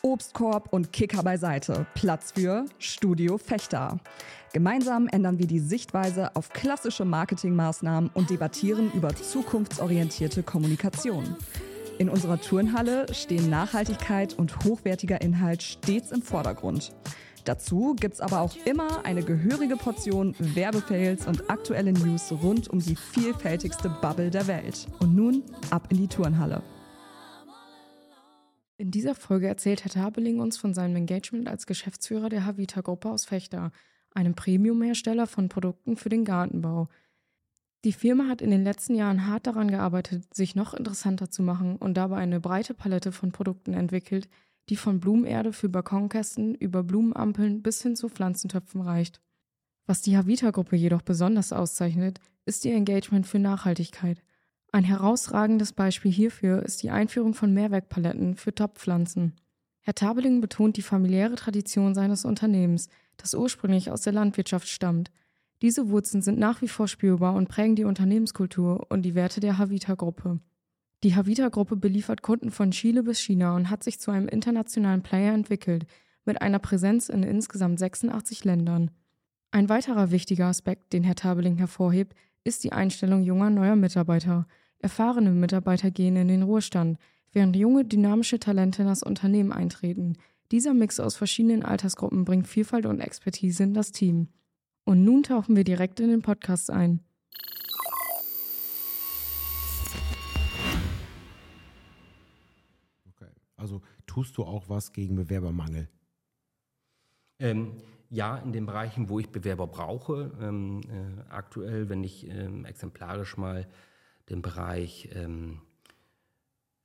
Obstkorb und Kicker beiseite. Platz für Studio Fechter. Gemeinsam ändern wir die Sichtweise auf klassische Marketingmaßnahmen und debattieren über zukunftsorientierte Kommunikation. In unserer Turnhalle stehen Nachhaltigkeit und hochwertiger Inhalt stets im Vordergrund. Dazu gibt's aber auch immer eine gehörige Portion Werbefails und aktuelle News rund um die vielfältigste Bubble der Welt. Und nun ab in die Turnhalle. In dieser Folge erzählt Herr Tabeling uns von seinem Engagement als Geschäftsführer der Havita-Gruppe aus Fechter, einem Premium-Hersteller von Produkten für den Gartenbau. Die Firma hat in den letzten Jahren hart daran gearbeitet, sich noch interessanter zu machen und dabei eine breite Palette von Produkten entwickelt, die von Blumenerde für Balkonkästen über Blumenampeln bis hin zu Pflanzentöpfen reicht. Was die Havita-Gruppe jedoch besonders auszeichnet, ist ihr Engagement für Nachhaltigkeit. Ein herausragendes Beispiel hierfür ist die Einführung von Mehrwerkpaletten für Topfpflanzen. Herr Tabeling betont die familiäre Tradition seines Unternehmens, das ursprünglich aus der Landwirtschaft stammt. Diese Wurzeln sind nach wie vor spürbar und prägen die Unternehmenskultur und die Werte der Havita-Gruppe. Die Havita-Gruppe beliefert Kunden von Chile bis China und hat sich zu einem internationalen Player entwickelt, mit einer Präsenz in insgesamt 86 Ländern. Ein weiterer wichtiger Aspekt, den Herr Tabeling hervorhebt, ist die Einstellung junger neuer Mitarbeiter – Erfahrene Mitarbeiter gehen in den Ruhestand, während junge, dynamische Talente in das Unternehmen eintreten. Dieser Mix aus verschiedenen Altersgruppen bringt Vielfalt und Expertise in das Team. Und nun tauchen wir direkt in den Podcast ein. Okay. Also tust du auch was gegen Bewerbermangel? Ähm, ja, in den Bereichen, wo ich Bewerber brauche. Ähm, äh, aktuell, wenn ich ähm, exemplarisch mal den Bereich ähm,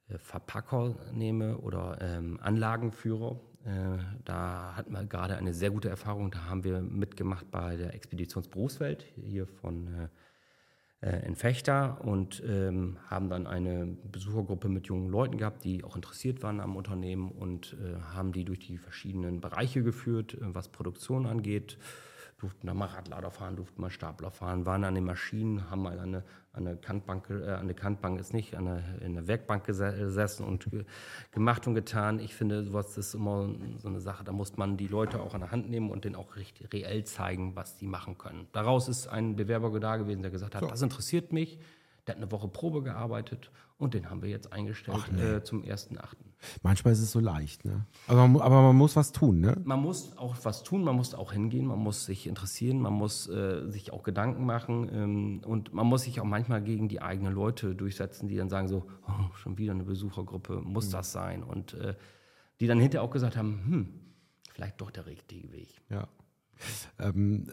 äh, Verpacker nehme oder ähm, Anlagenführer. Äh, da hatten wir gerade eine sehr gute Erfahrung. Da haben wir mitgemacht bei der Expeditionsberufswelt hier von äh, äh, in Fechter und ähm, haben dann eine Besuchergruppe mit jungen Leuten gehabt, die auch interessiert waren am Unternehmen und äh, haben die durch die verschiedenen Bereiche geführt, äh, was Produktion angeht durften da mal Radlader fahren, durften mal Stapler fahren, waren an den Maschinen, haben mal an eine, an eine Kantbank, äh, an eine Kantbank ist nicht, an eine, in der Werkbank gesessen und ge, gemacht und getan. Ich finde, sowas ist immer so eine Sache, da muss man die Leute auch an der Hand nehmen und denen auch richtig, reell zeigen, was die machen können. Daraus ist ein Bewerber da gewesen, der gesagt hat, so. das interessiert mich. Der hat eine Woche Probe gearbeitet und den haben wir jetzt eingestellt nee. äh, zum 1.8. Manchmal ist es so leicht, ne? Aber man, aber man muss was tun, ne? Man muss auch was tun, man muss auch hingehen, man muss sich interessieren, man muss äh, sich auch Gedanken machen ähm, und man muss sich auch manchmal gegen die eigenen Leute durchsetzen, die dann sagen so, oh, schon wieder eine Besuchergruppe, muss mhm. das sein? Und äh, die dann hinterher auch gesagt haben, hm, vielleicht doch der richtige Weg. Ja. Ähm,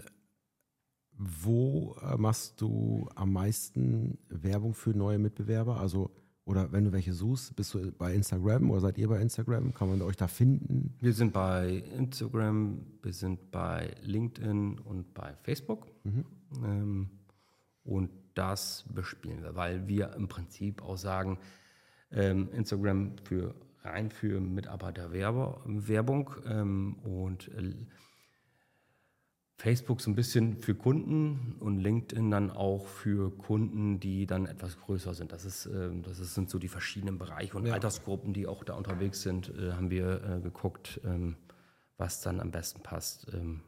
wo äh, machst du am meisten Werbung für neue Mitbewerber? Also oder wenn du welche suchst, bist du bei Instagram oder seid ihr bei Instagram? Kann man euch da finden? Wir sind bei Instagram, wir sind bei LinkedIn und bei Facebook. Mhm. Ähm, und das bespielen wir, weil wir im Prinzip auch sagen, ähm, Instagram für rein für Mitarbeiterwerbung ähm, und äh, Facebook so ein bisschen für Kunden und LinkedIn dann auch für Kunden, die dann etwas größer sind. Das, ist, ähm, das sind so die verschiedenen Bereiche und ja. Altersgruppen, die auch da unterwegs sind, äh, haben wir äh, geguckt, ähm, was dann am besten passt. Ähm,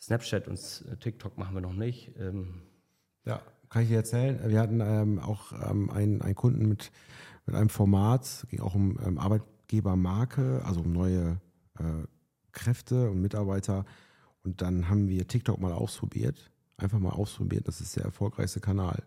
Snapchat und TikTok machen wir noch nicht. Ja, kann ich dir erzählen. Wir hatten auch einen, einen Kunden mit, mit einem Format, ging auch um Arbeitgebermarke, also um neue äh, Kräfte und Mitarbeiter und dann haben wir TikTok mal ausprobiert. Einfach mal ausprobiert. Das ist der erfolgreichste Kanal.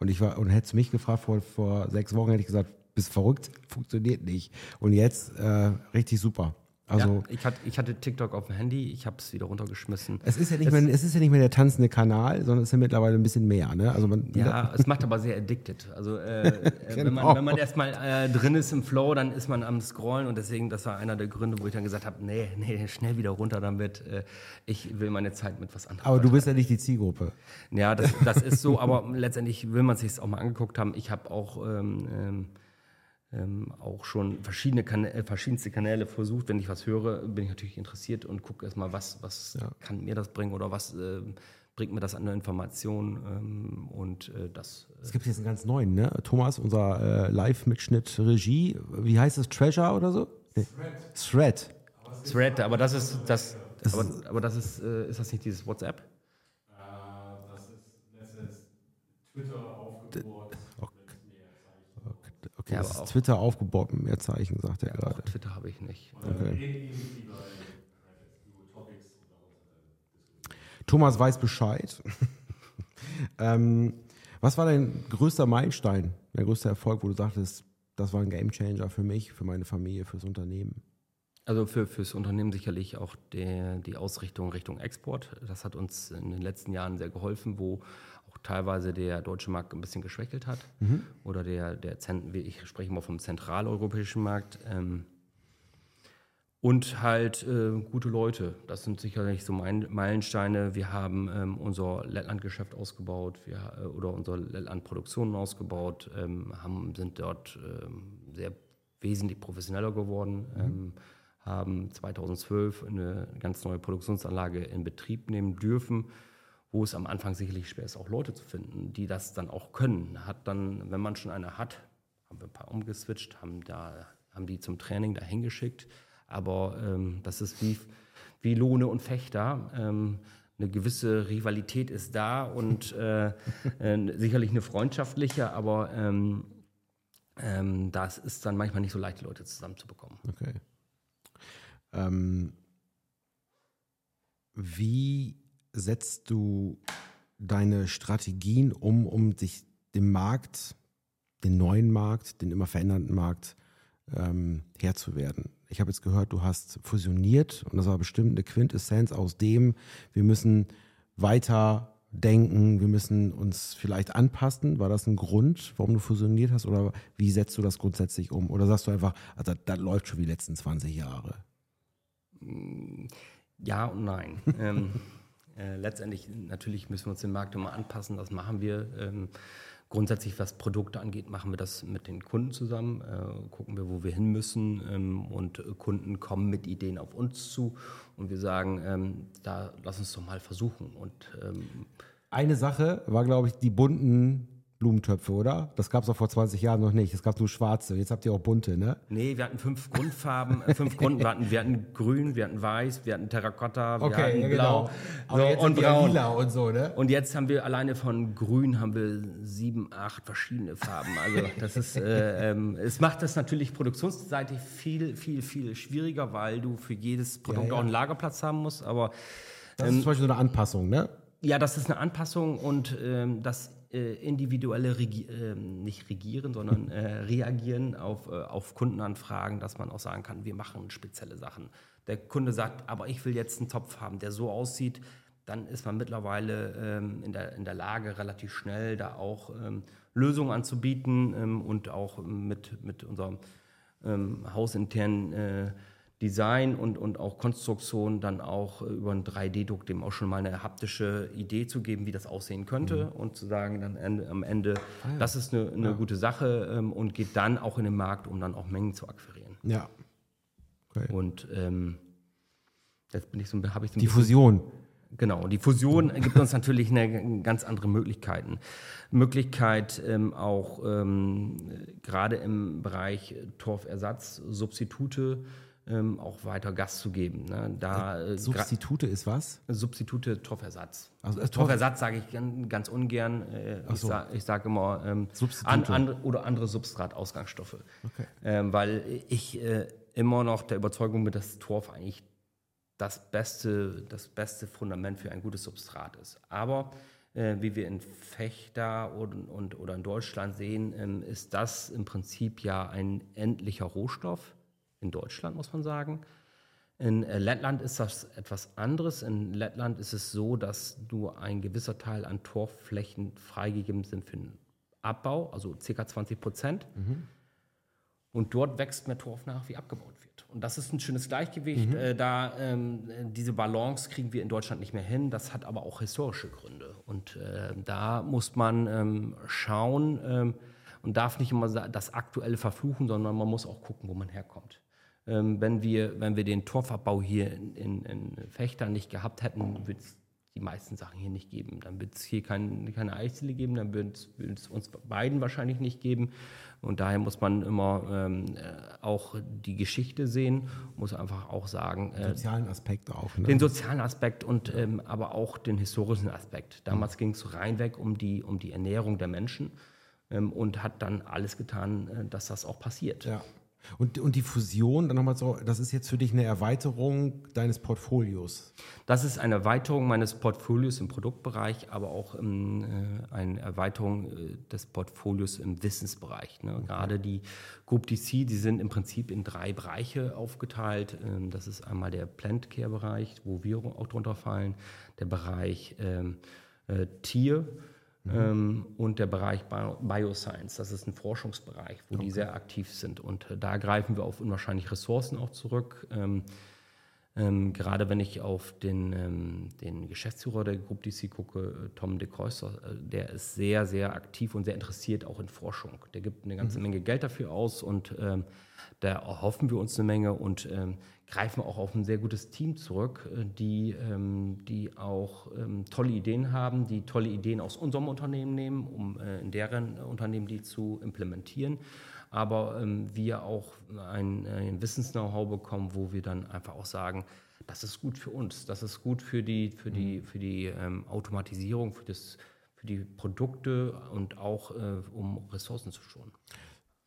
Und ich war, und hättest du mich gefragt vor, vor sechs Wochen, hätte ich gesagt, bist verrückt, funktioniert nicht. Und jetzt äh, richtig super. Also, ja, ich, hatte, ich hatte TikTok auf dem Handy, ich habe es wieder runtergeschmissen. Es ist, ja nicht es, mehr, es ist ja nicht mehr der tanzende Kanal, sondern es ist ja mittlerweile ein bisschen mehr. Ne? Also man, ja, es macht aber sehr addicted. Also äh, genau. wenn man, wenn man erstmal äh, drin ist im Flow, dann ist man am Scrollen und deswegen, das war einer der Gründe, wo ich dann gesagt habe, nee, nee, schnell wieder runter damit. Äh, ich will meine Zeit mit was anderem. Aber du bist ja nicht die Zielgruppe. Ja, das, das ist so, aber letztendlich will man sich auch mal angeguckt haben. Ich habe auch ähm, ähm, ähm, auch schon verschiedene Kanä äh, verschiedenste Kanäle versucht. Wenn ich was höre, bin ich natürlich interessiert und gucke erstmal, was, was ja. kann mir das bringen oder was äh, bringt mir das an der Information ähm, und äh, das. Äh es gibt jetzt einen ganz neuen, ne? Thomas, unser äh, Live-Mitschnitt Regie, wie heißt es, Treasure oder so? Thread. Thread, aber das ist das. Aber, aber das ist, äh, ist das nicht dieses WhatsApp? Das ist letztens Twitter aufgebaut. Okay, Ja, das ist auch- Twitter aufgebaut mit mehr Zeichen, sagt er Auch gerade. Twitter habe ich nicht. Okay. Thomas weiß Bescheid. ähm, was war dein größter Meilenstein, dein größter Erfolg, wo du sagtest, das war ein Gamechanger für mich, für meine Familie, fürs Unternehmen? Also für, fürs Unternehmen sicherlich auch der, die Ausrichtung Richtung Export. Das hat uns in den letzten Jahren sehr geholfen, wo auch teilweise der deutsche Markt ein bisschen geschwächelt hat. Oder der, der ich spreche mal vom zentraleuropäischen Markt. Ähm, und halt äh, gute Leute. Das sind sicherlich so Meilensteine. Wir haben ähm, unser Lettland-Geschäft ausgebaut wir, äh, oder unsere Lettland-Produktionen ausgebaut, ähm, haben, sind dort ähm, sehr wesentlich professioneller geworden, ähm, haben 2012 eine ganz neue Produktionsanlage in Betrieb nehmen dürfen, wo es am Anfang sicherlich schwer ist, auch Leute zu finden, die das dann auch können. Hat dann, wenn man schon eine hat, haben wir ein paar umgeswitcht, haben, da, haben die zum Training dahin geschickt. Aber ähm, das ist wie, wie Lohne und Fechter. Ähm, eine gewisse Rivalität ist da und äh, äh, sicherlich eine freundschaftliche, aber ähm, ähm, das ist dann manchmal nicht so leicht, die Leute zusammenzubekommen. Okay. Ähm, wie setzt du deine Strategien um, um dich dem Markt, den neuen Markt, den immer verändernden Markt ähm, Herr zu werden? Ich habe jetzt gehört, du hast fusioniert und das war bestimmt eine Quintessenz aus dem, wir müssen weiter denken, wir müssen uns vielleicht anpassen. War das ein Grund, warum du fusioniert hast oder wie setzt du das grundsätzlich um? Oder sagst du einfach, also das, das läuft schon wie die letzten 20 Jahre? Ja und nein. ähm, äh, letztendlich, natürlich müssen wir uns dem Markt immer anpassen, das machen wir. Ähm, grundsätzlich, was Produkte angeht, machen wir das mit den Kunden zusammen, äh, gucken wir, wo wir hin müssen ähm, und Kunden kommen mit Ideen auf uns zu und wir sagen, ähm, da lass uns doch mal versuchen. Und ähm, Eine Sache war, glaube ich, die bunten Blumentöpfe, oder? Das gab es auch vor 20 Jahren noch nicht. Es gab nur schwarze. Jetzt habt ihr auch bunte, ne? Nee, wir hatten fünf Grundfarben, äh, fünf Grund, wir hatten, wir hatten grün, wir hatten weiß, wir hatten Terrakotta, wir hatten blau Aber so, und ja braun. lila und so, ne? Und jetzt haben wir alleine von grün haben wir sieben, acht verschiedene Farben. Also das ist, äh, ähm, es macht das natürlich produktionsseitig viel, viel, viel schwieriger, weil du für jedes Produkt Ja, ja. auch einen Lagerplatz haben musst. Aber Das ist zum Beispiel so eine Anpassung, ne? ja, das ist eine Anpassung und ähm, das äh, individuelle Regi ähm, nicht regieren, sondern äh, reagieren auf, äh, auf Kundenanfragen, dass man auch sagen kann, wir machen spezielle Sachen. Der Kunde sagt, aber ich will jetzt einen Topf haben, der so aussieht, dann ist man mittlerweile ähm, in, der, in der Lage, relativ schnell da auch ähm, Lösungen anzubieten ähm, und auch mit, mit unserem ähm, hausinternen äh, Design und, und auch Konstruktion dann auch äh, über einen 3D-Druck dem auch schon mal eine haptische Idee zu geben, wie das aussehen könnte und zu sagen dann ende, am Ende, das ist eine, eine gute Sache ähm, und geht dann auch in den Markt, um dann auch Mengen zu akquirieren. Ja. Okay. Und ähm, jetzt bin ich so, habe ich so Die Fusion. Genau, die Fusion gibt uns natürlich eine ganz andere Möglichkeiten. Möglichkeit ähm, auch ähm, gerade im Bereich Torfersatz, Substitute ähm, auch weiter Gas zu geben. Ne? Da, äh, gra- Substitute ist was? Substitute Torfersatz. Also, äh, Torf- Torfersatz sage ich gan- ganz ungern. Äh, ich so. sage sag immer ähm, an, andere, oder andere Substratausgangsstoffe. Okay. Ähm, weil ich äh, immer noch der Überzeugung bin, dass Torf eigentlich das beste, das beste Fundament für ein gutes Substrat ist. Aber äh, wie wir in Fechter und, und, oder in Deutschland sehen, ähm, ist das im Prinzip ja ein endlicher Rohstoff. In Deutschland muss man sagen. In äh, Lettland ist das etwas anderes. In Lettland ist es so, dass nur ein gewisser Teil an Torfflächen freigegeben sind für den Abbau, also ca. 20 Prozent. Und dort wächst mehr Torf nach, wie abgebaut wird. Und das ist ein schönes Gleichgewicht. Äh, da ähm, äh, diese Balance kriegen wir in Deutschland nicht mehr hin. Das hat aber auch historische Gründe. Und äh, da muss man ähm, schauen ähm, und darf nicht immer das Aktuelle verfluchen, sondern man muss auch gucken, wo man herkommt. Ähm, wenn, wir, wenn wir den Torfabbau hier in, in, in Fechter nicht gehabt hätten, würde es die meisten Sachen hier nicht geben. Dann wird es hier kein, keine Eisdiele geben, dann wird es uns beiden wahrscheinlich nicht geben. Und daher muss man immer ähm, äh, auch die Geschichte sehen, muss einfach auch sagen. Äh, sozialen Aspekt auch. Ne? Den sozialen Aspekt und ähm, aber auch den historischen Aspekt. Damals mhm. ging es reinweg um die, um die Ernährung der Menschen ähm, und hat dann alles getan, äh, dass das auch passiert. Ja. Und, und die Fusion, dann nochmal so, das ist jetzt für dich eine Erweiterung deines Portfolios. Das ist eine Erweiterung meines Portfolios im Produktbereich, aber auch ähm, äh, eine Erweiterung äh, des Portfolios im Wissensbereich. Ne? Okay. Gerade die Group DC, die sind im Prinzip in drei Bereiche aufgeteilt. Ähm, das ist einmal der Plant Care Bereich, wo wir auch drunter fallen, der Bereich ähm, äh, Tier Mhm. Ähm, und der Bereich Bio Bioscience, das ist ein Forschungsbereich, wo okay. die sehr aktiv sind. Und äh, da greifen wir auf unwahrscheinliche Ressourcen auch zurück. Ähm, ähm, gerade wenn ich auf den, ähm, den Geschäftsführer der Group DC gucke, äh, Tom de Kreuzer, äh, der ist sehr, sehr aktiv und sehr interessiert auch in Forschung. Der gibt eine ganze mhm. Menge Geld dafür aus und ähm, da erhoffen wir uns eine Menge und ähm, greifen auch auf ein sehr gutes Team zurück, äh, die, ähm, die auch ähm, tolle Ideen haben, die tolle Ideen aus unserem Unternehmen nehmen, um äh, in deren Unternehmen die zu implementieren. Aber ähm, wir auch ein, ein Wissens-Know-how bekommen, wo wir dann einfach auch sagen, das ist gut für uns, das ist gut für die, für die, mhm. für die ähm, Automatisierung, für, das, für die Produkte und auch äh, um Ressourcen zu schonen.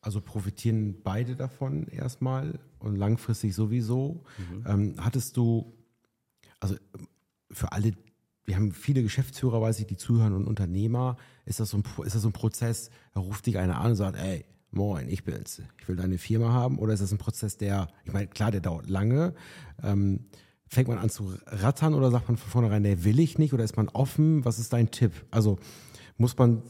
Also profitieren beide davon erstmal und langfristig sowieso. Mhm. Ähm, hattest du, also für alle, wir haben viele Geschäftsführer, weiß ich, die zuhören und Unternehmer. Ist das so ein, ist das so ein Prozess, da ruft dich einer an und sagt, ey, moin, ich bin's, ich will deine Firma haben? Oder ist das ein Prozess, der, ich meine, klar, der dauert lange. Ähm, fängt man an zu rattern oder sagt man von vornherein, der will ich nicht? Oder ist man offen? Was ist dein Tipp? Also muss man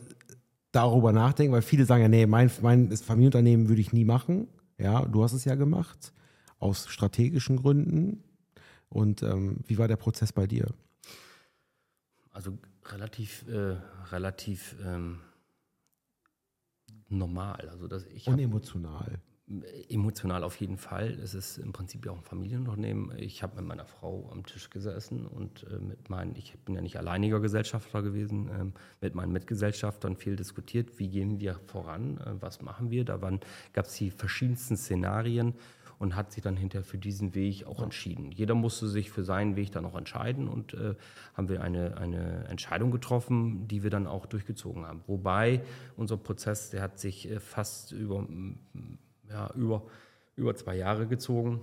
darüber nachdenken, weil viele sagen ja, nee, mein, mein Familienunternehmen würde ich nie machen. Ja, du hast es ja gemacht, aus strategischen Gründen. Und ähm, wie war der Prozess bei dir? Also relativ, äh, relativ ähm, normal. Also dass ich Und emotional. Emotional auf jeden Fall. Es ist im Prinzip ja auch ein Familienunternehmen. Ich habe mit meiner Frau am Tisch gesessen und äh, mit meinen, ich bin ja nicht alleiniger Gesellschafter gewesen, äh, mit meinen Mitgesellschaftern viel diskutiert, wie gehen wir voran, äh, was machen wir. Da gab es die verschiedensten Szenarien und hat sich dann hinterher für diesen Weg auch entschieden. Jeder musste sich für seinen Weg dann auch entscheiden und äh, haben wir eine, eine Entscheidung getroffen, die wir dann auch durchgezogen haben. Wobei unser Prozess, der hat sich äh, fast über ja, über, über zwei Jahre gezogen,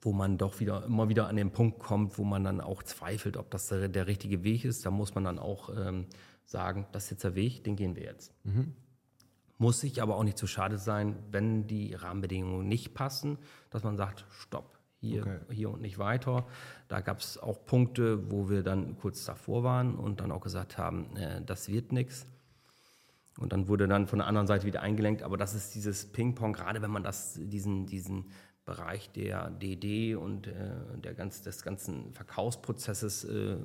wo man doch wieder immer wieder an den Punkt kommt, wo man dann auch zweifelt, ob das der, der richtige Weg ist. Da muss man dann auch ähm, sagen, das ist jetzt der Weg, den gehen wir jetzt. Mhm. Muss sich aber auch nicht zu schade sein, wenn die Rahmenbedingungen nicht passen, dass man sagt, stopp, hier, okay. hier und nicht weiter. Da gab es auch Punkte, wo wir dann kurz davor waren und dann auch gesagt haben, äh, das wird nichts. Und dann wurde dann von der anderen Seite wieder eingelenkt. Aber das ist dieses Ping-Pong, gerade wenn man das, diesen, diesen Bereich der DD und äh, der ganz, des ganzen Verkaufsprozesses äh,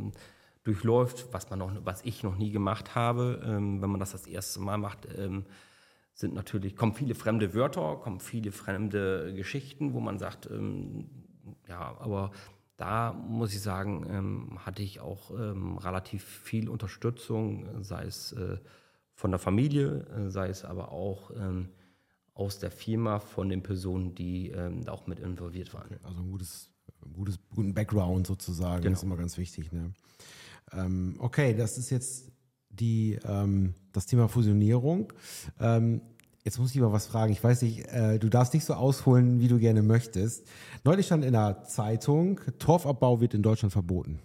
durchläuft, was, man noch, was ich noch nie gemacht habe. Ähm, wenn man das das erste Mal macht, ähm, sind natürlich, kommen viele fremde Wörter, kommen viele fremde Geschichten, wo man sagt, ähm, ja, aber da muss ich sagen, ähm, hatte ich auch ähm, relativ viel Unterstützung, sei es äh, von der Familie, äh, sei es aber auch ähm, aus der Firma von den Personen, die ähm, da auch mit involviert waren. Okay, also ein gutes, gutes, guten Background sozusagen, genau. ist immer ganz wichtig. Ne? Ähm, okay, das ist jetzt die, ähm, das Thema Fusionierung. Ähm, jetzt muss ich mal was fragen. Ich weiß nicht, äh, du darfst nicht so ausholen, wie du gerne möchtest. Neulich stand in der Zeitung, Torfabbau wird in Deutschland verboten.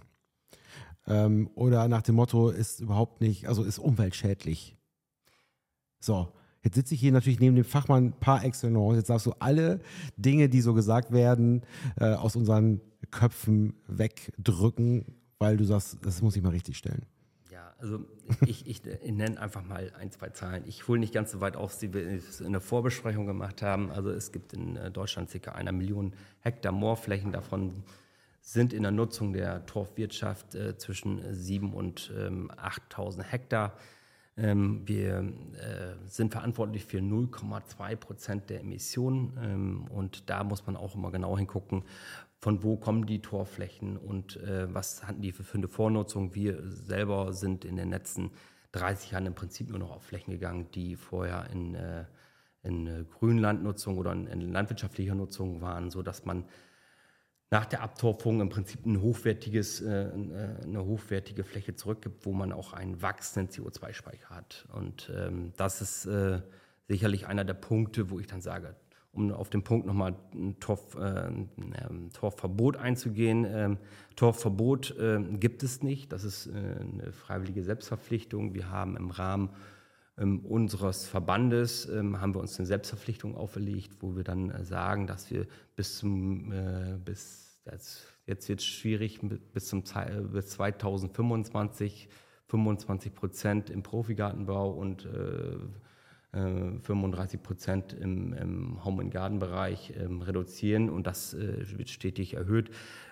Ähm, oder nach dem Motto, ist überhaupt nicht, also ist umweltschädlich. So, jetzt sitze ich hier natürlich neben dem Fachmann par excellence. Jetzt darfst du alle Dinge, die so gesagt werden, äh, aus unseren Köpfen wegdrücken, weil du sagst, das muss ich mal richtig stellen. Ja, also ich, ich, nenne einfach mal ein, zwei Zahlen. Ich hole nicht ganz so weit auf, die wir in der Vorbesprechung gemacht haben. Also es gibt in äh, Deutschland ca. einer Million Hektar Moorflächen. Davon sind in der Nutzung der Torfwirtschaft äh, zwischen 7.000 und ähm, 8.000 Hektar. Ähm, wir äh, sind verantwortlich für 0,2 Prozent der Emissionen ähm, und da muss man auch immer genau hingucken, von wo kommen die Torflächen und äh, was hatten die für, eine Vornutzung. Wir selber sind in den letzten 30 Jahren im Prinzip nur noch auf Flächen gegangen, die vorher in, äh, in Grünlandnutzung oder in, in landwirtschaftlicher Nutzung waren, sodass man nach der Abtorfung im Prinzip ein hochwertiges, äh, äh, eine hochwertige Fläche zurückgibt, wo man auch einen wachsenden CO2-Speicher hat. Und ähm, das ist äh, sicherlich einer der Punkte, wo ich dann sage, um auf den Punkt nochmal ein Torf, äh, ein Torfverbot einzugehen. Ähm, Torfverbot gibt es nicht. Das ist eine freiwillige Selbstverpflichtung. Wir haben im Rahmen ähm, unseres Verbandes ähm, haben wir uns eine Selbstverpflichtung auferlegt, wo wir dann äh, sagen, dass wir bis zum äh, bis jetzt, jetzt wird es schwierig, bis, zum, bis 2025 25 Prozent im Profigartenbau und äh, 35 äh, Prozent im, im Home-and-Garden-Bereich ähm, reduzieren und das äh, wird stetig erhöht.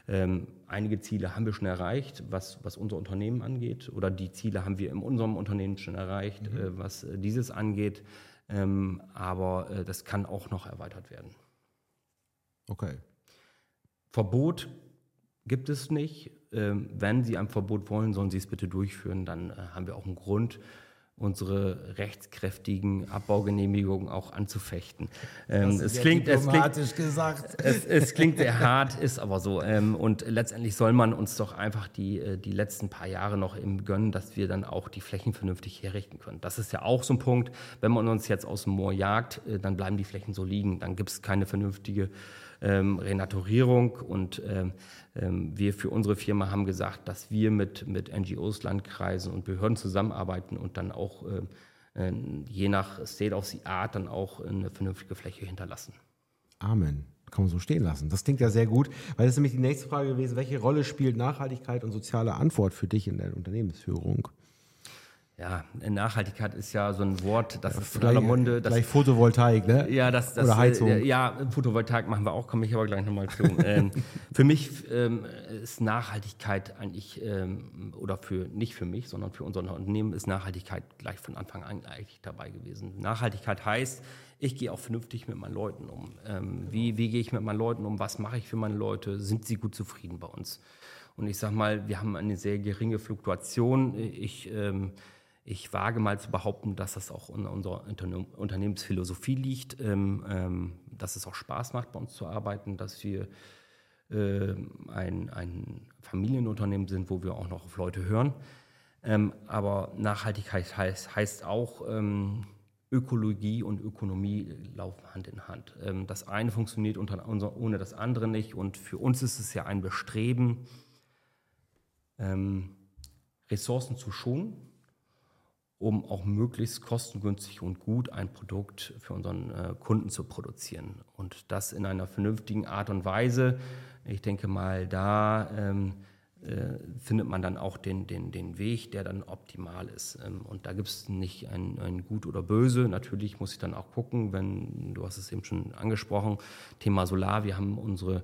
Ähm, einige Ziele haben wir schon erreicht, was, was unser Unternehmen angeht oder die Ziele haben wir in unserem Unternehmen schon erreicht, mhm. äh, was äh, dieses angeht, ähm, aber äh, das kann auch noch erweitert werden. Okay. Verbot gibt es nicht. Ähm, wenn Sie ein Verbot wollen, sollen Sie es bitte durchführen. Dann äh, haben wir auch einen Grund, unsere rechtskräftigen Abbaugenehmigungen auch anzufechten. Ähm, es, klingt, es, klingt, gesagt. Es, es, klingt sehr hart, ist aber so. Ähm, und letztendlich soll man uns doch einfach die, äh, die letzten paar Jahre noch eben gönnen, dass wir dann auch die Flächen vernünftig herrichten können. Das ist ja auch so ein Punkt. Wenn man uns jetzt aus dem Moor jagt, äh, dann bleiben die Flächen so liegen. Dann gibt es keine vernünftige ähm, Renaturierung. Und ähm, ähm, wir für unsere Firma haben gesagt, dass wir mit, mit NGOs, Landkreisen und Behörden zusammenarbeiten und dann auch äh, je nach State of the Art dann auch eine vernünftige Fläche hinterlassen. Amen. Kann man so stehen lassen. Das klingt ja sehr gut, weil das ist nämlich die nächste Frage gewesen. Welche Rolle spielt Nachhaltigkeit und soziale Antwort für dich in der Unternehmensführung? Ja, Nachhaltigkeit ist ja so ein Wort, das ja, ist in aller Munde. Das, gleich Photovoltaik, ne? Ja, das, das, Oder Heizung. Äh, ja, Photovoltaik machen wir auch, komme ich aber gleich nochmal zu. ähm, für mich ähm, ist Nachhaltigkeit eigentlich, ähm, oder für nicht für mich, sondern für unser Unternehmen ist Nachhaltigkeit gleich von Anfang an eigentlich dabei gewesen. Nachhaltigkeit heißt, ich gehe auch vernünftig mit meinen Leuten um. Ähm, wie, wie gehe ich mit meinen Leuten um? Was mache ich für meine Leute? Sind sie gut zufrieden bei uns? Und ich sage mal, wir haben eine sehr geringe Fluktuation. Ich ähm, ich wage mal zu behaupten, dass das auch in unserer Unternehmensphilosophie liegt, ähm, ähm, dass es auch Spaß macht, bei uns zu arbeiten, dass wir äh, ein, ein, Familienunternehmen sind, wo wir auch noch auf Leute hören. Ähm, aber Nachhaltigkeit heißt, heißt auch, ähm, Ökologie und Ökonomie laufen Hand in Hand. Ähm, das eine funktioniert unter, ohne das andere nicht und für uns ist es ja ein Bestreben, ähm, Ressourcen zu schonen um auch möglichst kostengünstig und gut ein Produkt für unseren äh, Kunden zu produzieren. Und das in einer vernünftigen Art und Weise. Ich denke mal, da ähm, äh, findet man dann auch den, den, den Weg, der dann optimal ist. Ähm, und da gibt es nicht ein, ein Gut oder Böse. Natürlich muss ich dann auch gucken, wenn, du hast es eben schon angesprochen, Thema Solar, wir haben unsere,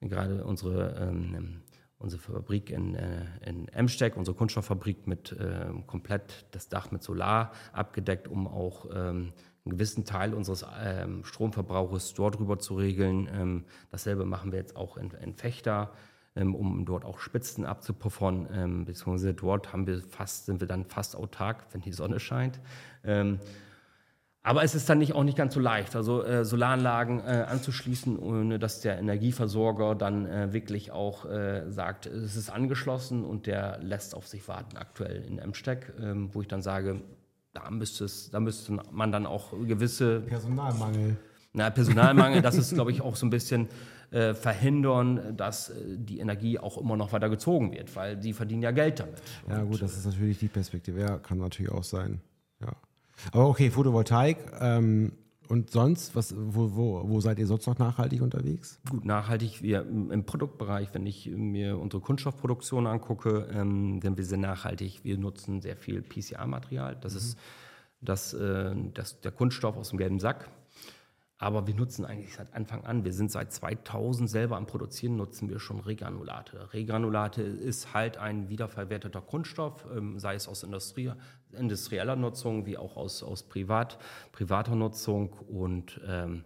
gerade unsere ähm, unsere Fabrik in, äh, in Emsteck, unsere Kunststofffabrik mit äh, komplett das Dach mit Solar abgedeckt, um auch ähm, einen gewissen Teil unseres ähm, Stromverbrauches dort rüber zu regeln. Ähm, dasselbe machen wir jetzt auch in, in Fechter, ähm, um dort auch Spitzen abzupuffern. Ähm, beziehungsweise dort haben wir fast, sind wir dann fast autark, wenn die Sonne scheint. Aber es ist dann nicht, auch nicht ganz so leicht, also äh, Solaranlagen äh, anzuschließen, ohne dass der Energieversorger dann äh, wirklich auch äh, sagt, es ist angeschlossen und der lässt auf sich warten aktuell in Emsteck, ähm, wo ich dann sage, da müsste, es, da müsste man dann auch gewisse... Personalmangel. Na, Personalmangel, das ist, glaube ich, auch so ein bisschen äh, verhindern, dass äh, die Energie auch immer noch weiter gezogen wird, weil sie verdienen ja Geld damit. Ja gut, das ist natürlich die Perspektive, ja, kann natürlich auch sein, ja. Aber okay, Photovoltaik. Ähm, und sonst, was, wo, wo, wo seid ihr sonst noch nachhaltig unterwegs? Gut, nachhaltig, wir im Produktbereich, wenn ich mir unsere Kunststoffproduktion angucke, ähm, sind wir sehr nachhaltig. Wir nutzen sehr viel PCR-Material. Das mhm. ist das, äh, das, der Kunststoff aus dem gelben Sack. Aber wir nutzen eigentlich seit Anfang an, wir sind seit 2000 selber am Produzieren, nutzen wir schon Regranulate. Regranulate ist halt ein wiederverwerteter Kunststoff, ähm, sei es aus Industrie, industrieller Nutzung wie auch aus, aus Privat, privater Nutzung und ähm,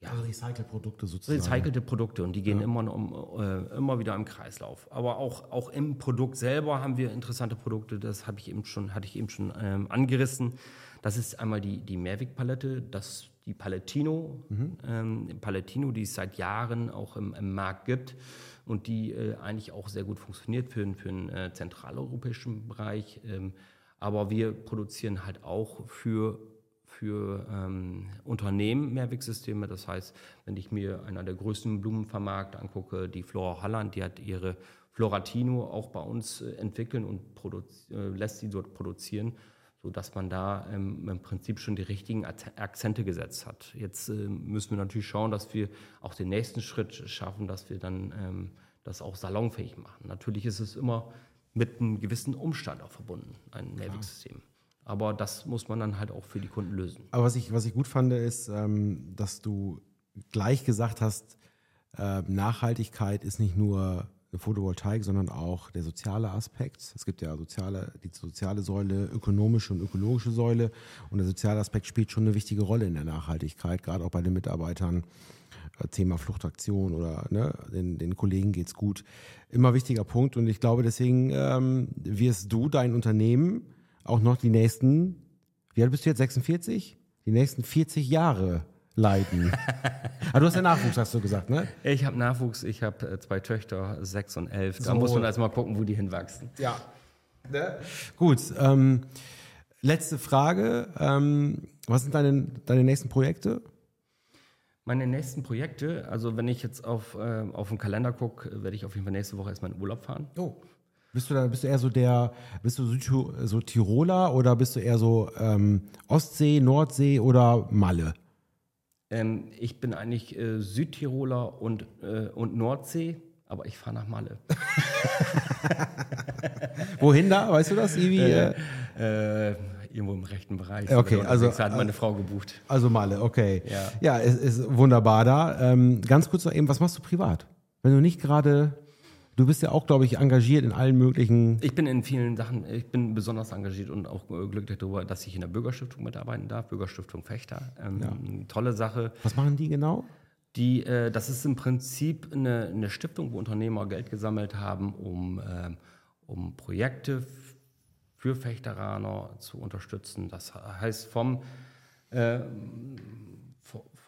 ja. Also Recycle-Produkte sozusagen. Recycelte Produkte und die gehen ja. immer, um, äh, immer wieder im Kreislauf. Aber auch, auch im Produkt selber haben wir interessante Produkte, das habe ich eben schon, hatte ich eben schon ähm, angerissen. Das ist einmal die, die Mehrweg-Palette, das die Palettino, mhm. ähm, Palettino, die es seit Jahren auch im, im Markt gibt und die äh, eigentlich auch sehr gut funktioniert für, für den äh, zentraleuropäischen Bereich. Ähm, aber wir produzieren halt auch für, für ähm, Unternehmen Mehrwegsysteme. Das heißt, wenn ich mir einer der größten Blumenvermarkte angucke, die Flora Holland, die hat ihre Floratino auch bei uns äh, entwickeln und äh, lässt sie dort produzieren sodass man da ähm, im Prinzip schon die richtigen Akzente gesetzt hat. Jetzt äh, müssen wir natürlich schauen, dass wir auch den nächsten Schritt schaffen, dass wir dann ähm, das auch salonfähig machen. Natürlich ist es immer mit einem gewissen Umstand auch verbunden, ein Mehrwegsystem. Aber das muss man dann halt auch für die Kunden lösen. Aber was ich, was ich gut fand, ist, ähm, dass du gleich gesagt hast, äh, Nachhaltigkeit ist nicht nur Photovoltaik, sondern auch der soziale Aspekt. Es gibt ja soziale, die soziale Säule, ökonomische und ökologische Säule. Und der soziale Aspekt spielt schon eine wichtige Rolle in der Nachhaltigkeit, gerade auch bei den Mitarbeitern. Äh, Thema Fluchtaktion oder ne, den, den Kollegen geht's gut. Immer wichtiger Punkt. Und ich glaube, deswegen ähm, wirst du dein Unternehmen auch noch die nächsten, wie alt bist du jetzt, 46? Die nächsten 40 Jahre leiden. Aber ah, du hast ja Nachwuchs, hast du gesagt, ne? Ich habe Nachwuchs, ich habe äh, zwei Töchter, sechs und elf. Da so. muss man also mal gucken, wo die hinwachsen. Ja. Ne? Gut. Ähm, letzte Frage. Ähm, was sind deine, deine nächsten Projekte? Meine nächsten Projekte, also wenn ich jetzt auf, äh, auf den Kalender gucke, werde ich auf jeden Fall nächste Woche erstmal in Urlaub fahren. Oh. Bist du da, bist du eher so der, bist du so Tiroler oder bist du eher so ähm, Ostsee, Nordsee oder Malle? Ähm, ich bin eigentlich äh, Südtiroler und, äh, und Nordsee, aber ich fahre nach Malle. Wohin da? Weißt du das? Irgendwie, äh, äh, irgendwo im rechten Bereich. Okay, also hat meine Frau gebucht. Also Malle, okay. Ja, ja es ist wunderbar da. Ähm, ganz kurz noch eben, was machst du privat? Wenn du nicht gerade Du bist ja auch, glaube ich, engagiert in allen möglichen. Ich bin in vielen Sachen, ich bin besonders engagiert und auch glücklich darüber, dass ich in der Bürgerstiftung mitarbeiten darf, Bürgerstiftung Fechter. Ähm, ja. Tolle Sache. Was machen die genau? Die, äh, das ist im Prinzip eine, eine, Stiftung, wo Unternehmer Geld gesammelt haben, um, äh, um Projekte für Fechteraner zu unterstützen. Das heißt vom äh,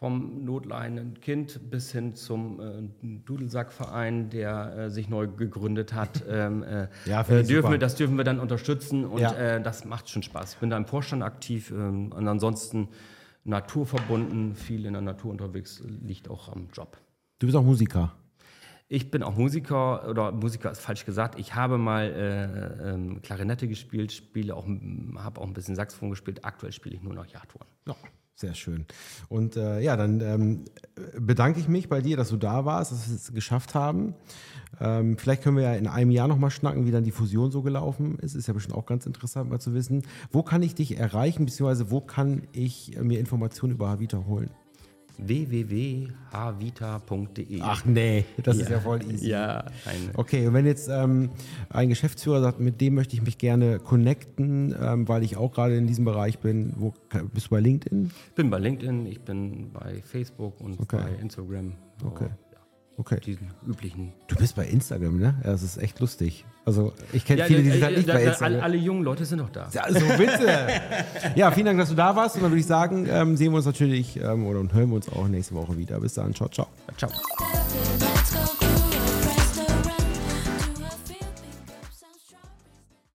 vom notleidenden Kind bis hin zum äh, Dudelsackverein, der äh, sich neu gegründet hat. Ähm, äh, ja, äh, dürfen wir, das dürfen wir dann unterstützen und ja. Äh, das macht schon Spaß. Ich bin da im Vorstand aktiv ähm, und ansonsten naturverbunden, viel in der Natur unterwegs, liegt auch am Job. Du bist auch Musiker. Ich bin auch Musiker, oder Musiker ist falsch gesagt. Ich habe mal äh, ähm, Klarinette gespielt, spiele auch, habe auch ein bisschen Saxophon gespielt. Aktuell spiele ich nur noch Jagdhorn. Ja. Sehr schön. Und äh, ja, dann ähm, bedanke ich mich bei dir, dass du da warst, dass wir es geschafft haben. Ähm, vielleicht können wir ja in einem Jahr nochmal schnacken, wie dann die Fusion so gelaufen ist. Ist ja bestimmt auch ganz interessant mal zu wissen. Wo kann ich dich erreichen, beziehungsweise wo kann ich mir Informationen über Havita holen? www.havita.de. Ach nee, das ja. ist ja voll easy. Ja, okay, und wenn jetzt ähm, ein Geschäftsführer sagt, mit dem möchte ich mich gerne connecten, ähm, weil ich auch gerade in diesem Bereich bin, wo bist du bei LinkedIn? Ich bin bei LinkedIn, ich bin bei Facebook und okay. bei Instagram. Okay. Okay. Diesen üblichen. Du bist bei Instagram, ne? Ja, das ist echt lustig. Also ich kenne ja, viele, die sind halt nicht da, bei Instagram. Alle, alle, jungen Leute sind noch da. Ja, so bitte. ja, vielen Dank, dass du da warst. Und dann würde ich sagen, ähm, sehen wir uns natürlich ähm, oder hören wir uns auch nächste Woche wieder. Bis dann. Ciao, ciao. Ciao.